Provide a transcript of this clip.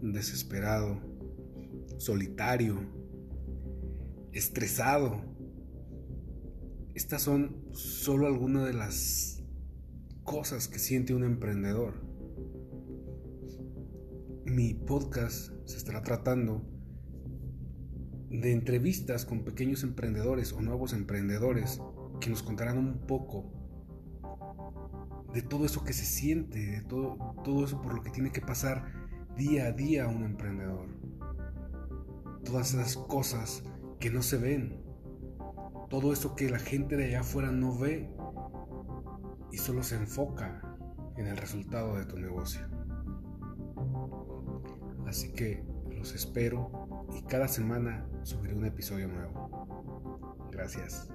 desesperado, solitario, estresado. Estas son solo algunas de las cosas que siente un emprendedor. Mi podcast se estará tratando de entrevistas con pequeños emprendedores o nuevos emprendedores que nos contarán un poco de todo eso que se siente, de todo, todo eso por lo que tiene que pasar día a día un emprendedor. Todas esas cosas que no se ven, todo eso que la gente de allá afuera no ve y solo se enfoca en el resultado de tu negocio. Así que los espero y cada semana subiré un episodio nuevo. Gracias.